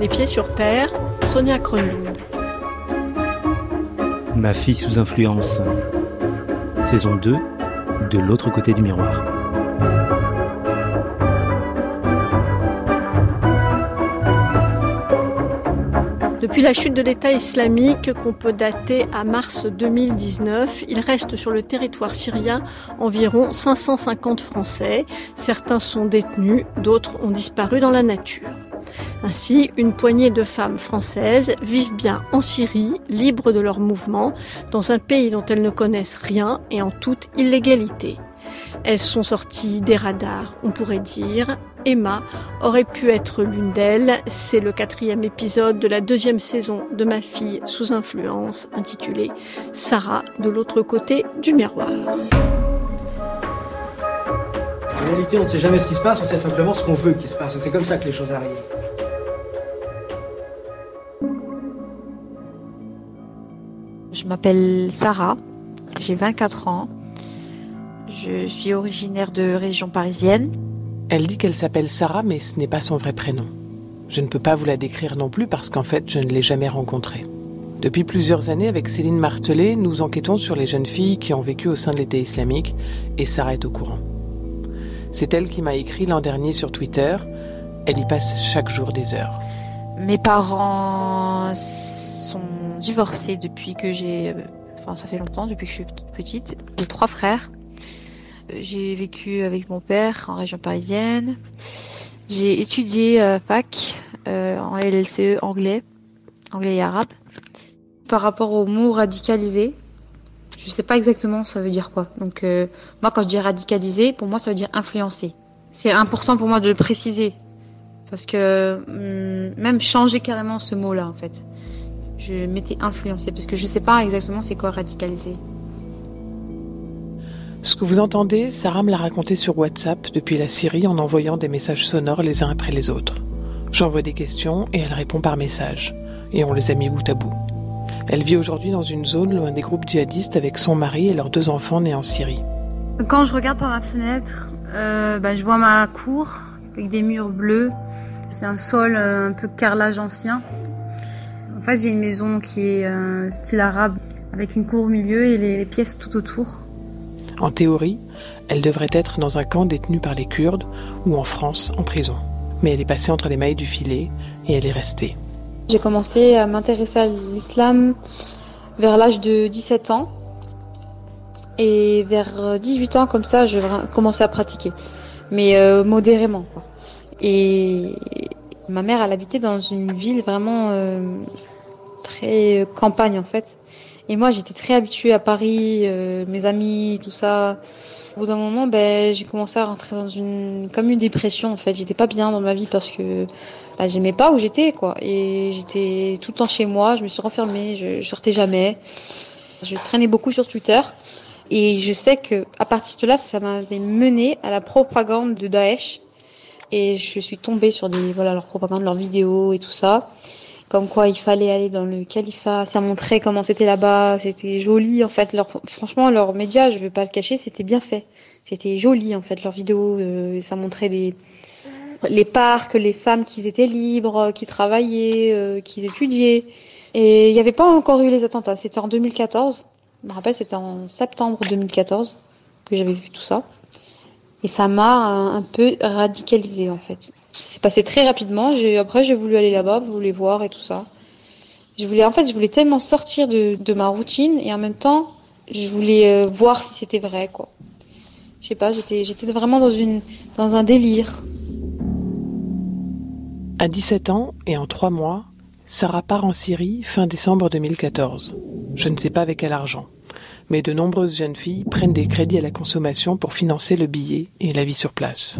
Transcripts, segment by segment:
Les pieds sur terre, Sonia Kronlund. Ma fille sous influence. Saison 2, de l'autre côté du miroir. Depuis la chute de l'État islamique qu'on peut dater à mars 2019, il reste sur le territoire syrien environ 550 Français. Certains sont détenus, d'autres ont disparu dans la nature. Ainsi, une poignée de femmes françaises vivent bien en Syrie, libres de leurs mouvements, dans un pays dont elles ne connaissent rien et en toute illégalité. Elles sont sorties des radars, on pourrait dire. Emma aurait pu être l'une d'elles. C'est le quatrième épisode de la deuxième saison de Ma fille sous influence, intitulée Sarah de l'autre côté du miroir. En réalité, on ne sait jamais ce qui se passe, on sait simplement ce qu'on veut qu'il se passe. C'est comme ça que les choses arrivent. Je m'appelle Sarah, j'ai 24 ans. Je suis originaire de région parisienne. Elle dit qu'elle s'appelle Sarah, mais ce n'est pas son vrai prénom. Je ne peux pas vous la décrire non plus parce qu'en fait, je ne l'ai jamais rencontrée. Depuis plusieurs années, avec Céline Martelet, nous enquêtons sur les jeunes filles qui ont vécu au sein de l'État islamique et Sarah est au courant. C'est elle qui m'a écrit l'an dernier sur Twitter. Elle y passe chaque jour des heures. Mes parents sont divorcés depuis que j'ai. Enfin, ça fait longtemps, depuis que je suis petite. J'ai trois frères. J'ai vécu avec mon père en région parisienne. J'ai étudié à fac euh, en LLCE anglais, anglais et arabe. Par rapport au mot radicalisé, je sais pas exactement ça veut dire quoi. Donc euh, moi quand je dis radicalisé, pour moi ça veut dire influencer. C'est important pour moi de le préciser parce que hum, même changer carrément ce mot-là en fait. Je m'étais influencé parce que je sais pas exactement c'est quoi radicaliser. Ce que vous entendez, Sarah me l'a raconté sur WhatsApp depuis la Syrie en envoyant des messages sonores les uns après les autres. J'envoie des questions et elle répond par message. Et on les a mis bout à bout. Elle vit aujourd'hui dans une zone loin des groupes djihadistes avec son mari et leurs deux enfants nés en Syrie. Quand je regarde par ma fenêtre, euh, bah, je vois ma cour avec des murs bleus. C'est un sol euh, un peu carrelage ancien. En fait, j'ai une maison qui est euh, style arabe avec une cour au milieu et les, les pièces tout autour. En théorie, elle devrait être dans un camp détenu par les Kurdes ou en France en prison. Mais elle est passée entre les mailles du filet et elle est restée. J'ai commencé à m'intéresser à l'islam vers l'âge de 17 ans. Et vers 18 ans, comme ça, je commençais à pratiquer. Mais euh, modérément. Quoi. Et ma mère, elle habitait dans une ville vraiment euh, très campagne, en fait. Et moi, j'étais très habituée à Paris, euh, mes amis, tout ça. Au bout d'un moment, ben, j'ai commencé à rentrer dans une, comme une dépression, en fait. J'étais pas bien dans ma vie parce que bah, j'aimais pas où j'étais, quoi. Et j'étais tout le temps chez moi, je me suis renfermée, je, je sortais jamais. Je traînais beaucoup sur Twitter. Et je sais que à partir de là, ça m'avait mené à la propagande de Daesh. Et je suis tombée sur des, voilà, leur propagande, leurs vidéos et tout ça comme quoi il fallait aller dans le califat. Ça montrait comment c'était là-bas, c'était joli en fait. Leur, franchement, leurs médias, je vais pas le cacher, c'était bien fait. C'était joli en fait leurs vidéos. Euh, ça montrait des les parcs, les femmes qui étaient libres, qui travaillaient, euh, qui étudiaient. Et il n'y avait pas encore eu les attentats. C'était en 2014. Je me rappelle, c'était en septembre 2014 que j'avais vu tout ça. Et ça m'a un peu radicalisé en fait. C'est passé très rapidement. Après, j'ai voulu aller là-bas, voulu voir et tout ça. Je voulais, en fait, je voulais tellement sortir de, de ma routine et en même temps, je voulais euh, voir si c'était vrai, quoi. Je sais pas, j'étais, j'étais vraiment dans une, dans un délire. À 17 ans et en 3 mois, Sarah part en Syrie fin décembre 2014. Je ne sais pas avec quel argent mais de nombreuses jeunes filles prennent des crédits à la consommation pour financer le billet et la vie sur place.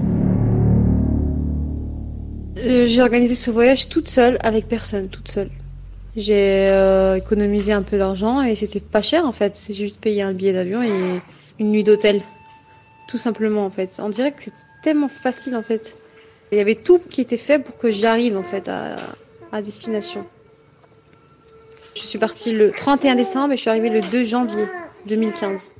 Euh, j'ai organisé ce voyage toute seule, avec personne, toute seule. J'ai euh, économisé un peu d'argent et c'était pas cher en fait. C'est juste payer un billet d'avion et une nuit d'hôtel. Tout simplement en fait. On dirait que c'est tellement facile en fait. Il y avait tout qui était fait pour que j'arrive en fait à, à destination. Je suis partie le 31 décembre et je suis arrivée le 2 janvier 2015.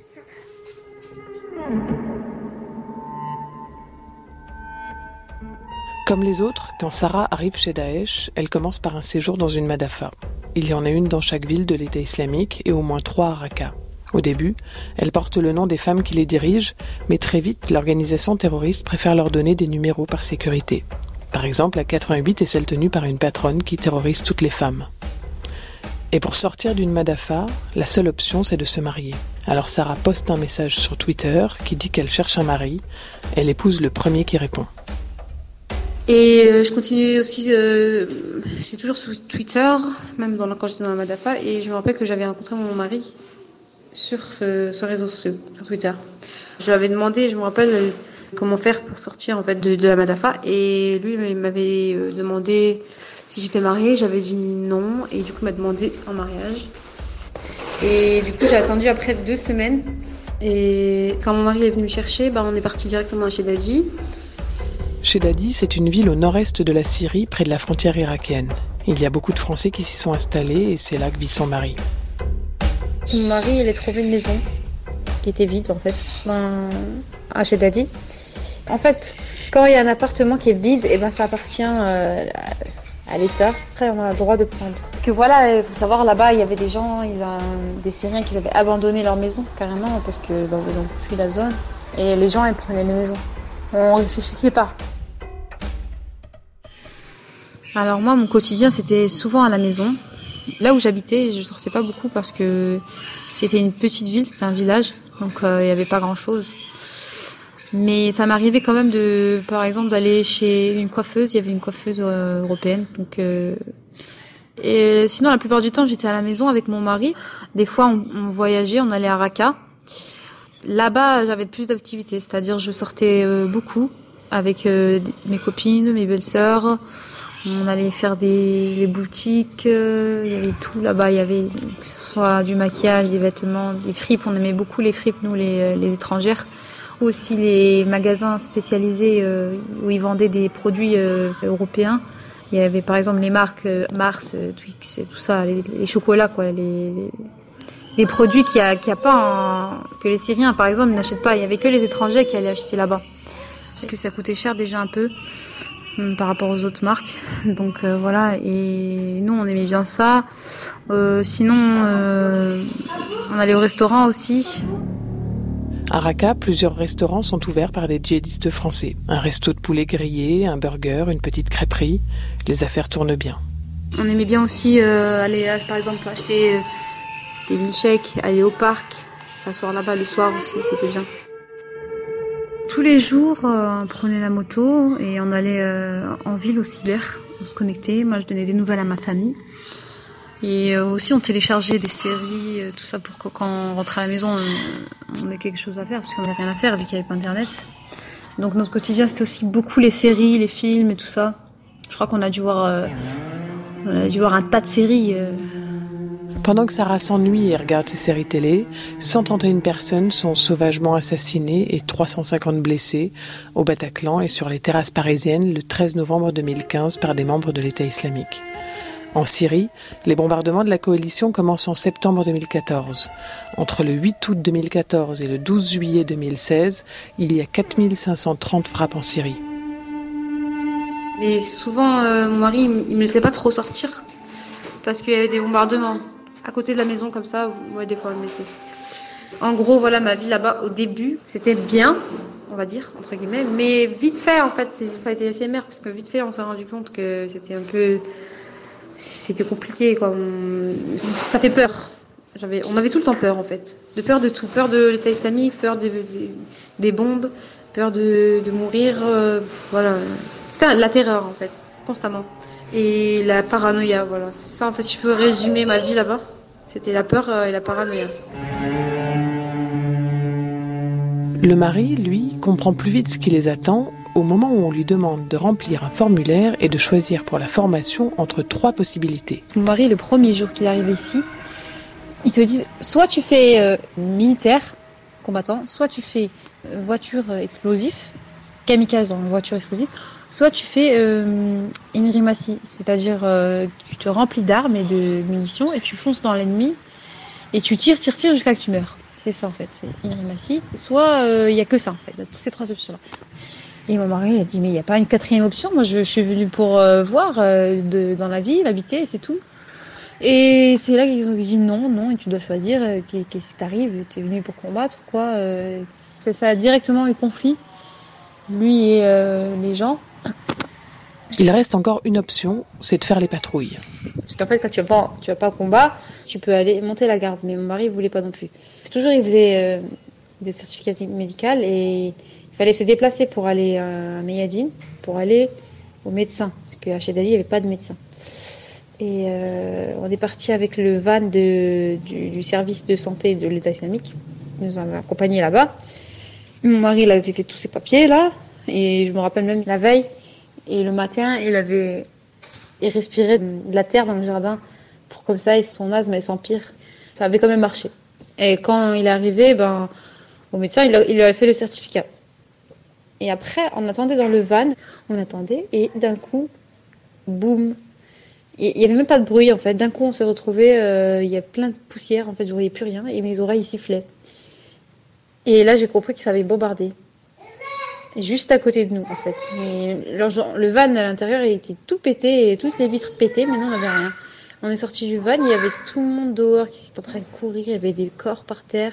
Comme les autres, quand Sarah arrive chez Daesh, elle commence par un séjour dans une madafa. Il y en a une dans chaque ville de l'État islamique et au moins trois à Raqqa. Au début, elles portent le nom des femmes qui les dirigent, mais très vite, l'organisation terroriste préfère leur donner des numéros par sécurité. Par exemple, la 88 est celle tenue par une patronne qui terrorise toutes les femmes. Et pour sortir d'une Madafa, la seule option c'est de se marier. Alors Sarah poste un message sur Twitter qui dit qu'elle cherche un mari. Elle épouse le premier qui répond. Et euh, je continue aussi, euh, j'étais toujours sur Twitter, même dans, quand j'étais dans la Madafa, et je me rappelle que j'avais rencontré mon mari sur ce, réseau sur Twitter. Je lui avais demandé, je me rappelle, comment faire pour sortir en fait de, la Madafa, et lui il m'avait euh, demandé si j'étais mariée, j'avais dit non, et du coup il m'a demandé en mariage. Et du coup j'ai attendu après deux semaines, et quand mon mari est venu me chercher, bah, on est parti directement chez Daddy. Chez Dadi, c'est une ville au nord-est de la Syrie, près de la frontière irakienne. Il y a beaucoup de Français qui s'y sont installés et c'est là que vit son mari. Mon mari, il a trouvé une maison qui était vide en fait, à chez Daddy. En fait, quand il y a un appartement qui est vide, et eh ben ça appartient euh, à l'État. Après, on a le droit de prendre. Parce que voilà, il faut savoir, là-bas, il y avait des gens, ils ont, des Syriens qui avaient abandonné leur maison carrément parce que bah, ils ont fui la zone. Et les gens, ils prenaient les maisons. On réfléchissait pas. Alors moi, mon quotidien, c'était souvent à la maison. Là où j'habitais, je sortais pas beaucoup parce que c'était une petite ville, c'était un village, donc euh, il n'y avait pas grand-chose. Mais ça m'arrivait quand même de, par exemple, d'aller chez une coiffeuse. Il y avait une coiffeuse euh, européenne, donc. Euh, et sinon, la plupart du temps, j'étais à la maison avec mon mari. Des fois, on, voyageait, on allait à Raqqa. Là-bas, j'avais plus d'activités, c'est-à-dire je sortais beaucoup avec mes copines, mes belles-sœurs. On allait faire des boutiques, euh, il y avait tout là-bas. Il y avait soit du maquillage, des vêtements, des fripes. On aimait beaucoup les fripes, nous, les étrangères. Aussi les magasins spécialisés euh, où ils vendaient des produits euh, européens. Il y avait par exemple les marques Mars, Twix, tout ça, les, chocolats, quoi, les, les produits qu'il n'y a, a, pas, que les Syriens par exemple n'achètent pas. Il y avait que les étrangers qui allaient acheter là-bas. Parce que ça coûtait cher déjà un peu. Euh, par rapport aux autres marques. Donc euh, voilà, et nous on aimait bien ça. Euh, sinon, on allait au restaurant aussi. À Raqqa, plusieurs restaurants sont ouverts par des djihadistes français. Un resto de poulet grillé, un burger, une petite crêperie. Les affaires tournent bien. On aimait bien aussi aller, par exemple, acheter des milkshakes, aller au parc, s'asseoir là-bas le soir aussi, c'était bien. Tous les jours, euh, on prenait la moto et on allait euh, en ville au cyber. On se connectait. Moi, je donnais des nouvelles à ma famille. Et euh, aussi, on téléchargeait des séries, tout ça pour que quand on rentrait à la maison, on, ait quelque chose à faire, parce qu'on n'avait rien à faire vu qu'il n'y avait pas Internet. Donc notre quotidien, c'était aussi beaucoup les séries, les films et tout ça. Je crois qu'on a dû voir, a dû voir un tas de séries. Pendant que Sarah s'ennuie et regarde ses séries télé, 131 personnes sont sauvagement assassinées et 350 blessées au Bataclan et sur les terrasses parisiennes le 13 novembre 2015 par des membres de l'État islamique. En Syrie, les bombardements de la coalition commencent en septembre 2014. Entre le 8 août 2014 et le 12 juillet 2016, il y a 4530 frappes en Syrie. Mais souvent, euh, mon mari, il me laissait pas trop sortir parce qu'il y avait des bombardements à côté de la maison comme ça, ouais, des fois, mais. En gros, voilà, ma vie là-bas, au début, c'était bien, on va dire, entre guillemets, mais vite fait, en fait, c'est pas été éphémère, parce que vite fait, on s'est rendu compte que c'était un peu. C'était compliqué, quoi. Ça fait peur. On avait tout le temps peur, en fait. De peur de tout. Peur de l'État islamique, peur des bombes, peur de, mourir. Euh, voilà. C'était la terreur, en fait, constamment. Et la paranoïa, voilà. Ça, en fait, si je peux résumer ma vie là-bas. C'était la peur euh, et la paranoïa. Le mari, lui, comprend plus vite ce qui les attend au moment où on lui demande de remplir un formulaire et de choisir pour la formation entre trois possibilités. Mon mari, le premier jour qu'il arrive ici, il te dit soit tu fais euh, militaire, combattant, soit tu fais euh, voiture explosive, kamikaze en voiture explosive, soit tu fais euh, une rimassi, c'est-à-dire euh, tu te remplis d'armes et de munitions et tu fonces dans l'ennemi et tu tires, tires, tires jusqu'à que tu meurs. C'est ça en fait, c'est une rimassi. Soit il euh, n'y a que ça en fait, toutes ces trois options-là. Et mon mari a dit mais il n'y a pas une quatrième option. Moi je, suis venue pour voir dans la ville, habiter, c'est tout. Et c'est là qu'ils ont dit non, non, et tu dois choisir. Qu'est-ce qui t'arrive Tu es venu pour combattre, quoi. ça a directement eu conflit, lui et les gens. Il reste encore une option, c'est de faire les patrouilles. Parce qu'en fait, quand tu vas pas, tu vas pas au combat, tu peux aller monter la garde. Mais mon mari ne voulait pas non plus. Toujours, il faisait euh, des certificats médicaux et fallait se déplacer pour aller à Meyadine, pour aller au médecin. Parce qu'à Chedali, il n'y avait pas de médecin. Et euh, on est parti avec le van du, service de santé de l'État islamique. Ils nous ont accompagnés là-bas. Mon mari, il avait fait tous ses papiers là. Et je me rappelle même la veille, et le matin, il avait il respirait de la terre dans le jardin pour comme ça, son asthme elle s'empire. Ça avait quand même marché. Et quand il est arrivé, ben, au médecin, il, lui a fait le certificat. Et après, on attendait dans le van, on attendait, et d'un coup, boum. Il n'y avait même pas de bruit en fait. D'un coup, on s'est retrouvé, euh, il y a plein de poussière en fait, je voyais plus rien, et mes oreilles sifflaient. Et là, j'ai compris que ça avait bombardé juste à côté de nous en fait. le van à l'intérieur il était tout pété toutes les vitres pétées, mais non, on n'avait rien. On est sorti du van, il y avait tout le monde dehors qui était en train de courir, il y avait des corps par terre.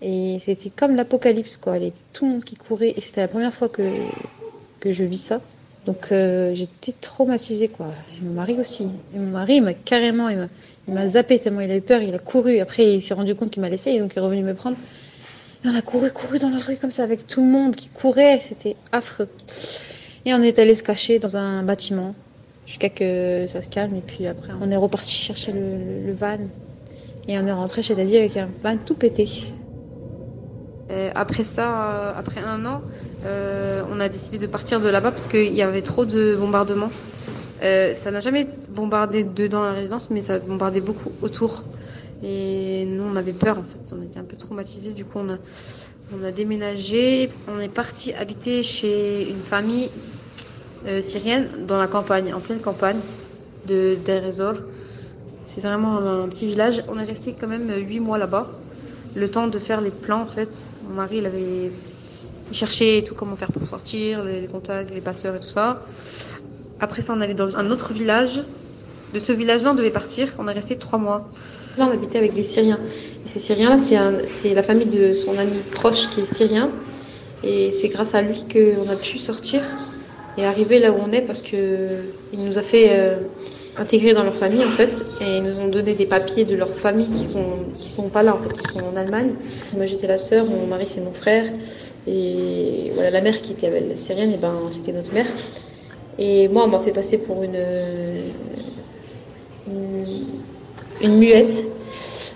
Et c'était comme l'apocalypse, quoi. Tout le monde qui courait. Et c'était la première fois que, que je vis ça. Donc euh, j'étais traumatisée, quoi. Et mon mari aussi. Et mon mari, il m'a carrément, il m'a zappé tellement il a eu peur, il a couru. Après, il s'est rendu compte qu'il m'a laissé et donc il est revenu me prendre on a couru, couru dans la rue comme ça avec tout le monde qui courait. C'était affreux. Et on est allé se cacher dans un bâtiment jusqu'à que ça se calme. Et puis après, on est reparti chercher le, van. Et on est rentré chez Daddy avec un van tout pété. Après ça, euh, après un an, euh, on a décidé de partir de là-bas parce qu'il y avait trop de bombardements. Euh, ça n'a jamais bombardé dedans la résidence, mais ça bombardait beaucoup autour. Et nous, on avait peur en fait. On était un peu traumatisés. Du coup, on a, déménagé. On est parti habiter chez une famille euh, syrienne dans la campagne, en pleine campagne de Deir C'est vraiment un petit village. On est resté quand même huit mois là-bas. Le temps de faire les plans en fait. Mon mari, il avait cherché tout comment faire pour sortir, les, contacts, les passeurs et tout ça. Après ça, on allait dans un autre village. De ce village-là, on devait partir. On est resté trois mois. Là, on habitait avec des Syriens. Ces Syriens-là, c'est la famille de son ami proche qui est syrien. Et c'est grâce à lui qu'on a pu sortir et arriver là où on est parce qu'il nous a fait euh, intégrer dans leur famille en fait. Et ils nous ont donné des papiers de leur famille qui sont, qui sont pas là en fait, qui sont en Allemagne. Moi j'étais la sœur, mon mari c'est mon frère. Et voilà, la mère qui était syrienne, et ben, c'était notre mère. Et moi, on m'a fait passer pour une, une muette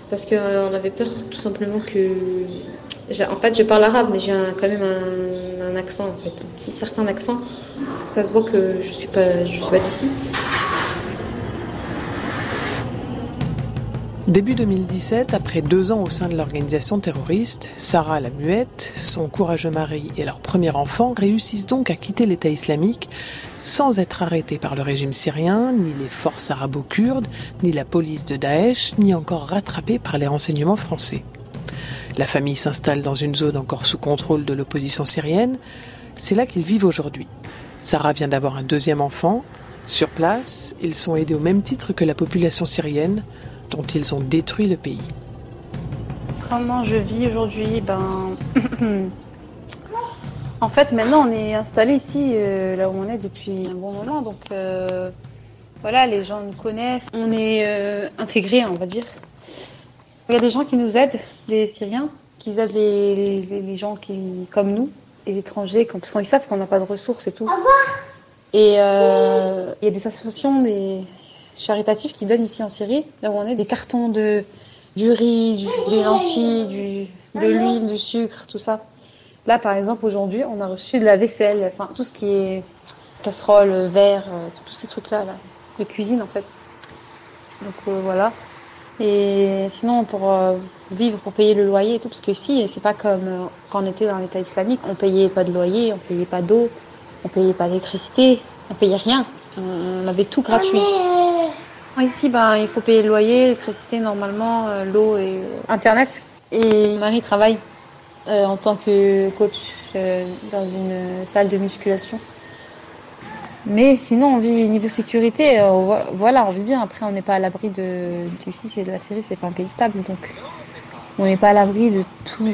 parce qu'on euh, avait peur tout simplement que. En fait, je parle arabe, mais j'ai quand même un, accent en fait, un certain accent. Ça se voit que je suis pas, je suis pas d'ici. Début 2017, après deux ans au sein de l'organisation terroriste, Sarah la Muette, son courageux mari et leur premier enfant réussissent donc à quitter l'État islamique sans être arrêtés par le régime syrien, ni les forces arabo-kurdes, ni la police de Daesh, ni encore rattrapés par les renseignements français. La famille s'installe dans une zone encore sous contrôle de l'opposition syrienne. C'est là qu'ils vivent aujourd'hui. Sarah vient d'avoir un deuxième enfant. Sur place, ils sont aidés au même titre que la population syrienne dont ils ont détruit le pays. Comment je vis aujourd'hui Ben. en fait, maintenant, on est installé ici, euh, là où on est depuis un bon moment. Donc, euh, voilà, les gens nous connaissent. On est euh, intégrés, on va dire. Il y a des gens qui nous aident, les Syriens, qui aident les, gens qui, comme nous, les étrangers, parce qu'ils savent qu'on n'a pas de ressources et tout. Et il y a des associations, des charitatifs qui donnent ici en Syrie, là où on est, des cartons de, du riz, des lentilles, de l'huile, du sucre, tout ça. Là, par exemple, aujourd'hui, on a reçu de la vaisselle, enfin tout ce qui est casserole, verre, euh, tous ces trucs-là, là, de cuisine en fait. Donc euh, voilà. Et sinon, pour euh, vivre, pour payer le loyer et tout, parce que ici, c'est pas comme quand on était dans l'État islamique, on payait pas de loyer, on payait pas d'eau, on payait pas d'électricité, on payait rien. On avait tout gratuit. Ici, ben, il faut payer le loyer, l'électricité normalement, euh, l'eau et Internet. Et mon mari travaille. euh, en tant que coach euh, dans une salle de musculation. Mais sinon, on vit niveau sécurité, euh, voilà, on vit bien. Après, on n'est pas à l'abri de, du et de la série, c'est pas un pays stable, donc on n'est pas à l'abri de tout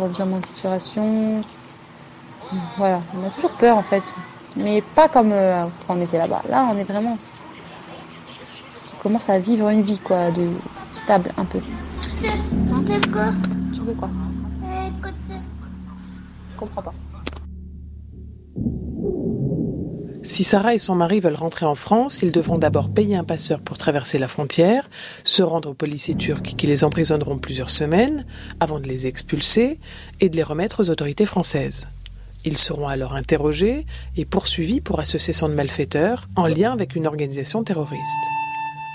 revirement de situation. Voilà, on a toujours peur en fait, mais pas comme quand on était là-bas. Là, on est vraiment, commence à vivre une vie quoi, de stable un peu. quoi Tu veux quoi comprends pas. Si Sarah et son mari veulent rentrer en France, ils devront d'abord payer un passeur pour traverser la frontière, se rendre aux policiers turcs qui les emprisonneront plusieurs semaines avant de les expulser et de les remettre aux autorités françaises. Ils seront alors interrogés et poursuivis pour association de malfaiteurs en lien avec une organisation terroriste.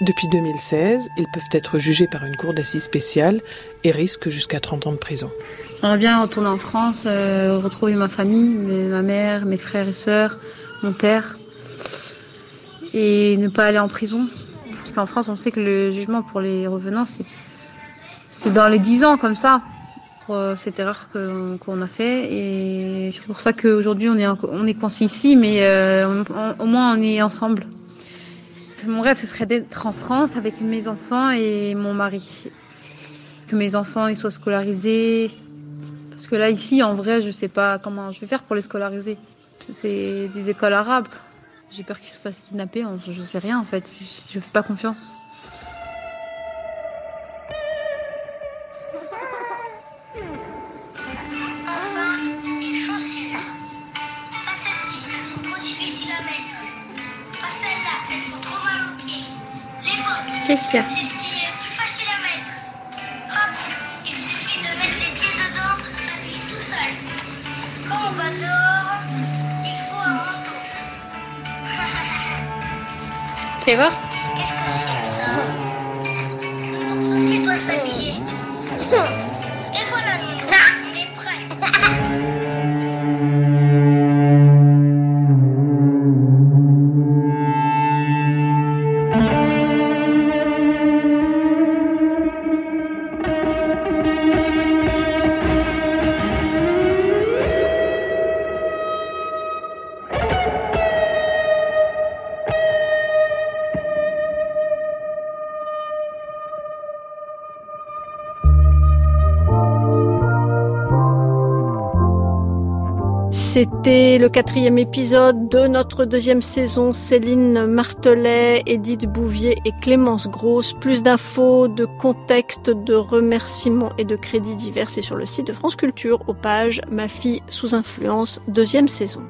Depuis 2016, ils peuvent être jugés par une cour d'assises spéciale et risquent jusqu'à 30 ans de prison. J'aimerais bien retourner en France, euh, retrouver ma famille, ma mère, mes frères et sœurs, mon père, et ne pas aller en prison. Parce qu'en France, on sait que le jugement pour les revenants, c'est dans les 10 ans comme ça, pour euh, cette erreur qu'on a fait. Et c'est pour ça qu'aujourd'hui, on est, on est coincé ici, mais euh, au moins on est ensemble. Mon rêve, ce serait d'être en France avec mes enfants et mon mari. Que mes enfants ils soient scolarisés. Parce que là, ici, en vrai, je sais pas comment je vais faire pour les scolariser. C'est des écoles arabes. J'ai peur qu'ils se fassent kidnapper. Je sais rien, en fait. Je fais pas confiance. Un manteau. Fais voir C'était le quatrième épisode de notre deuxième saison. Céline Martelet, Edith Bouvier et Clémence Grosse. Plus d'infos, de contexte, de remerciements et de crédits divers, c'est sur le site de France Culture aux pages Ma fille sous influence, deuxième saison.